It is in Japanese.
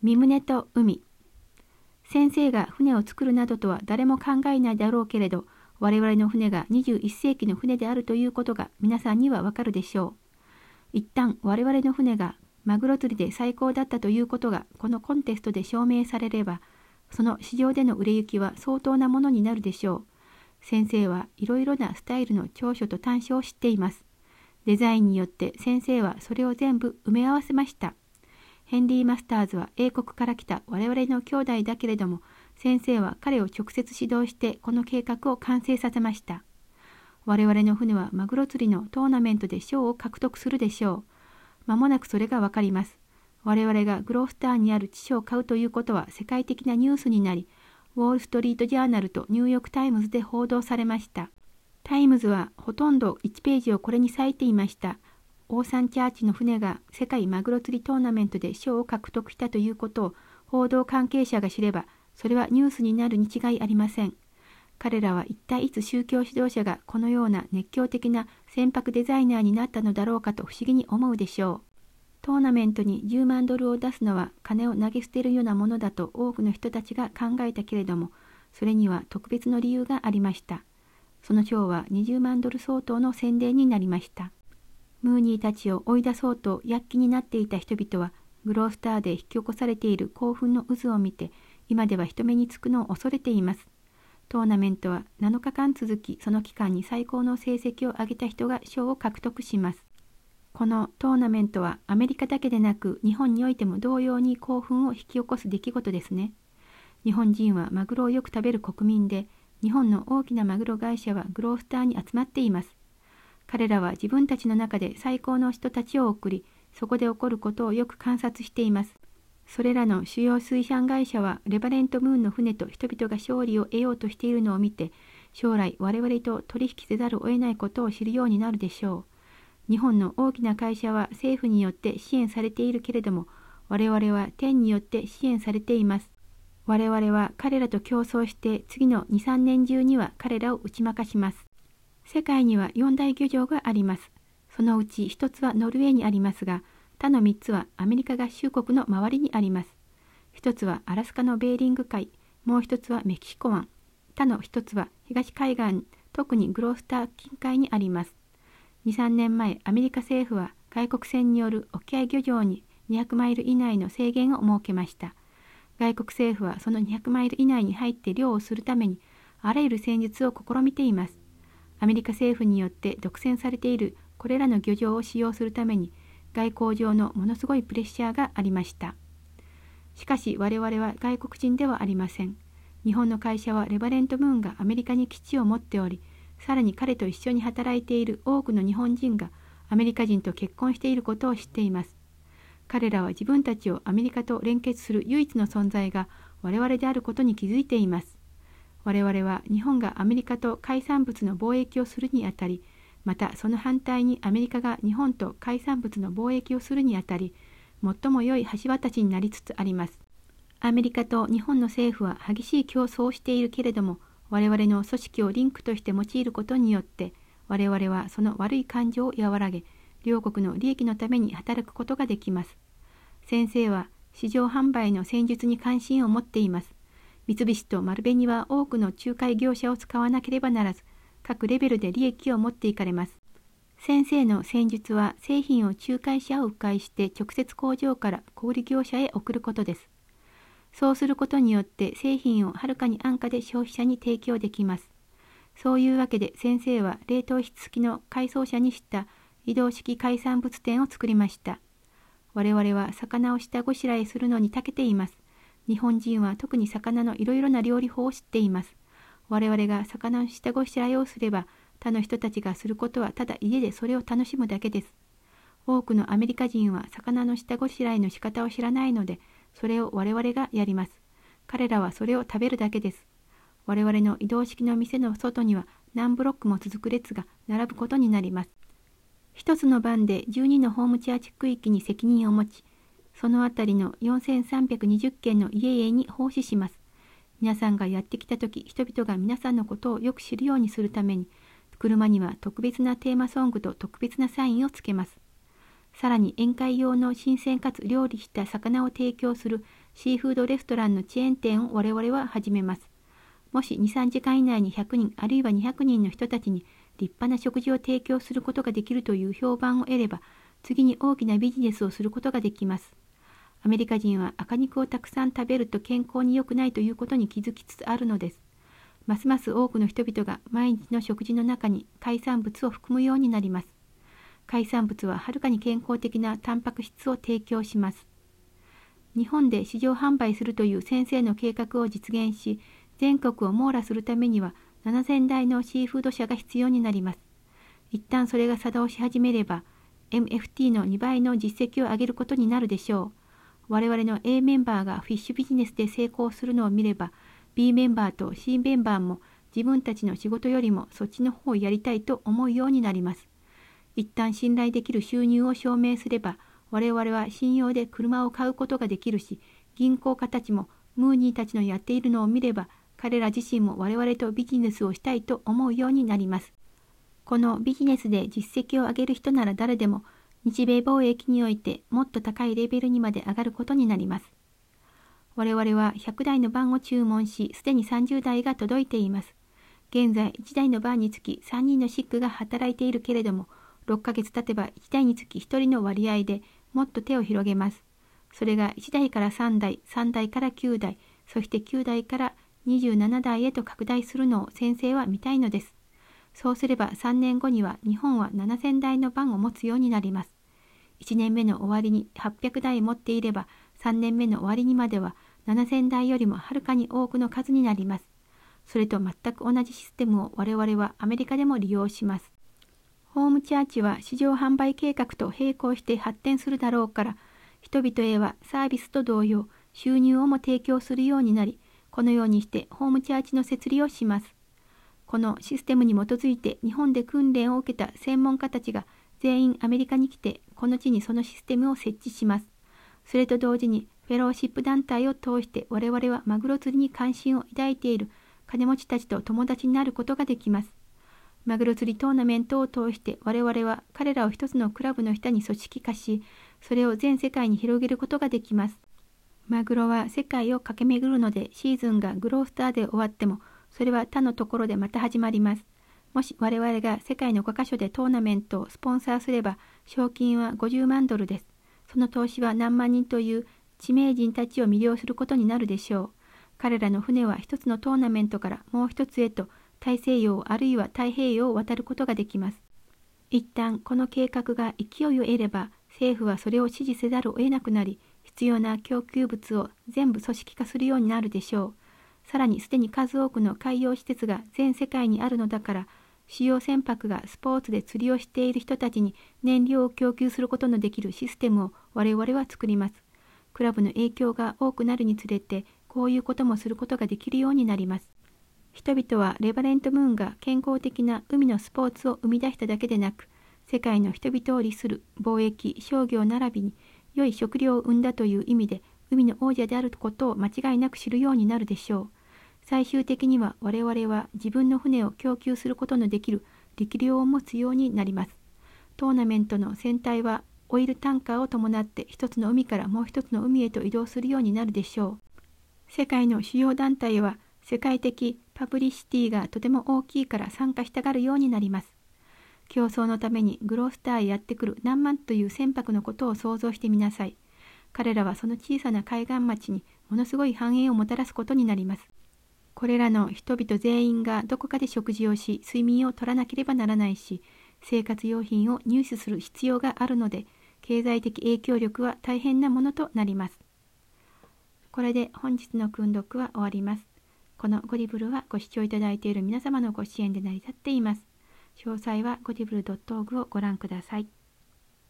身胸と海先生が船を作るなどとは誰も考えないだろうけれど我々の船が21世紀の船であるということが皆さんにはわかるでしょう。一旦我々の船がマグロ釣りで最高だったということがこのコンテストで証明されればその市場での売れ行きは相当なものになるでしょう。先生はいろいろなスタイルの長所と短所を知っています。デザインによって先生はそれを全部埋め合わせました。ヘンリー・マスターズは英国から来た我々の兄弟だけれども、先生は彼を直接指導してこの計画を完成させました。我々の船はマグロ釣りのトーナメントで賞を獲得するでしょう。間もなくそれがわかります。我々がグロースターにある地所を買うということは世界的なニュースになり、ウォール・ストリート・ジャーナルとニューヨーク・タイムズで報道されました。タイムズはほとんど1ページをこれに割いていました。オーサンチャーチの船が世界マグロ釣りトーナメントで賞を獲得したということを報道関係者が知れば、それはニュースになるに違いありません。彼らは一体いつ宗教指導者がこのような熱狂的な船舶デザイナーになったのだろうかと不思議に思うでしょう。トーナメントに10万ドルを出すのは金を投げ捨てるようなものだと多くの人たちが考えたけれども、それには特別の理由がありました。その賞は20万ドル相当の宣伝になりました。ムーニーたちを追い出そうと躍起になっていた人々はグロースターで引き起こされている興奮の渦を見て今では人目につくのを恐れています。トーナメントは7日間続きその期間に最高の成績を上げた人が賞を獲得します。このトーナメントはアメリカだけでなく日本においても同様に興奮を引き起こす出来事ですね。日本人はマグロをよく食べる国民で日本の大きなマグロ会社はグロースターに集まっています。彼らは自分たちの中で最高の人たちを送り、そこで起こることをよく観察しています。それらの主要水産会社はレバレントムーンの船と人々が勝利を得ようとしているのを見て、将来我々と取引せざるを得ないことを知るようになるでしょう。日本の大きな会社は政府によって支援されているけれども、我々は天によって支援されています。我々は彼らと競争して次の2、3年中には彼らを打ち負かします。世界には4大漁場があります。そのうち1つはノルウェーにありますが、他の3つはアメリカ合衆国の周りにあります。1つはアラスカのベーリング海、もう1つはメキシコ湾、他の1つは東海岸、特にグロースター近海にあります。2、3年前、アメリカ政府は外国船による沖合漁場に200マイル以内の制限を設けました。外国政府はその200マイル以内に入って漁をするためにあらゆる戦術を試みています。アメリカ政府によって独占されているこれらの漁場を使用するために外交上のものすごいプレッシャーがありました。しかし我々は外国人ではありません。日本の会社はレバレントムーンがアメリカに基地を持っており、さらに彼と一緒に働いている多くの日本人がアメリカ人と結婚していることを知っています。彼らは自分たちをアメリカと連結する唯一の存在が我々であることに気づいています。我々は日本がアメリカと海産物の貿易をするにあたり、またその反対にアメリカが日本と海産物の貿易をするにあたり、最も良い橋渡しになりつつあります。アメリカと日本の政府は激しい競争をしているけれども、我々の組織をリンクとして用いることによって、我々はその悪い感情を和らげ、両国の利益のために働くことができます。先生は市場販売の戦術に関心を持っています。三菱と丸紅は多くの仲介業者を使わなければならず、各レベルで利益を持っていかれます。先生の戦術は製品を仲介者を迂回して直接工場から小売業者へ送ることです。そうすることによって製品をはるかに安価で消費者に提供できます。そういうわけで先生は冷凍室付きの改装車にした移動式海産物店を作りました。我々は魚を下ごしらえするのに長けています。日本人は特に魚のいろいろな料理法を知っています。我々が魚の下ごしらえをすれば、他の人たちがすることはただ家でそれを楽しむだけです。多くのアメリカ人は魚の下ごしらえの仕方を知らないので、それを我々がやります。彼らはそれを食べるだけです。我々の移動式の店の外には何ブロックも続く列が並ぶことになります。一つの番で12のホームチャーチ区域に責任を持ち、そのあたりの4320軒の家々に奉仕します。皆さんがやってきた時、人々が皆さんのことをよく知るようにするために、車には特別なテーマソングと特別なサインをつけます。さらに宴会用の新鮮かつ料理した魚を提供するシーフードレストランのチェーン店を我々は始めます。もし2、3時間以内に100人あるいは200人の人たちに立派な食事を提供することができるという評判を得れば、次に大きなビジネスをすることができます。アメリカ人は赤肉をたくさん食べると健康に良くないということに気づきつつあるのです。ますます多くの人々が毎日の食事の中に海産物を含むようになります。海産物ははるかに健康的なタンパク質を提供します。日本で市場販売するという先生の計画を実現し、全国を網羅するためには7000台のシーフード車が必要になります。一旦それが作動し始めれば、MFT の2倍の実績を上げることになるでしょう。我々の A メンバーがフィッシュビジネスで成功するのを見れば、B メンバーと C メンバーも自分たちの仕事よりもそっちの方をやりたいと思うようになります。一旦信頼できる収入を証明すれば、我々は信用で車を買うことができるし、銀行家たちもムーニーたちのやっているのを見れば、彼ら自身も我々とビジネスをしたいと思うようになります。このビジネスで実績を上げる人なら誰でも、日米貿易においてもっと高いレベルにまで上がることになります。我々は100台の番を注文し、すでに30台が届いています。現在、1台の番につき3人のシックが働いているけれども、6ヶ月経てば1台につき1人の割合でもっと手を広げます。それが1台から3台、3台から9台、そして9台から27台へと拡大するのを先生は見たいのです。そうすれば3年後には日本は7000台の番を持つようになります。1年目の終わりに800台持っていれば3年目の終わりにまでは7000台よりもはるかに多くの数になります。それと全く同じシステムを我々はアメリカでも利用します。ホームチャーチは市場販売計画と並行して発展するだろうから、人々へはサービスと同様、収入をも提供するようになり、このようにしてホームチャーチの設立をします。このシステムに基づいて日本で訓練を受けた専門家たちが全員アメリカに来て、この地にそのシステムを設置します。それと同時に、フェローシップ団体を通して我々はマグロ釣りに関心を抱いている金持ちたちと友達になることができます。マグロ釣りトーナメントを通して我々は彼らを一つのクラブの下に組織化し、それを全世界に広げることができます。マグロは世界を駆け巡るのでシーズンがグロースターで終わっても、それは他のところでまた始まります。もし我々が世界の5カ所でトーナメントをスポンサーすれば、賞金は50万ドルです。その投資は何万人という知名人たちを魅了することになるでしょう。彼らの船は一つのトーナメントからもう一つへと大西洋あるいは太平洋を渡ることができます。一旦この計画が勢いを得れば政府はそれを支持せざるを得なくなり必要な供給物を全部組織化するようになるでしょう。さらにすでに数多くの海洋施設が全世界にあるのだから主要船舶がスポーツで釣りをしている人たちに燃料を供給することのできるシステムを我々は作ります。クラブの影響が多くなるにつれてこういうこともすることができるようになります。人々はレバレントムーンが健康的な海のスポーツを生み出しただけでなく、世界の人々を利する貿易、商業並びに良い食料を生んだという意味で海の王者であることを間違いなく知るようになるでしょう。最終的には我々は自分の船を供給することのできる力量を持つようになります。トーナメントの船体はオイルタンカーを伴って一つの海からもう一つの海へと移動するようになるでしょう。世界の主要団体は世界的パブリシティがとても大きいから参加したがるようになります。競争のためにグロースターへやってくる何万という船舶のことを想像してみなさい。彼らはその小さな海岸町にものすごい繁栄をもたらすことになります。これらの人々全員がどこかで食事をし、睡眠をとらなければならないし、生活用品を入手する必要があるので、経済的影響力は大変なものとなります。これで本日の訓読は終わります。このゴディブルはご視聴いただいている皆様のご支援で成り立っています。詳細はゴディブル .org をご覧ください。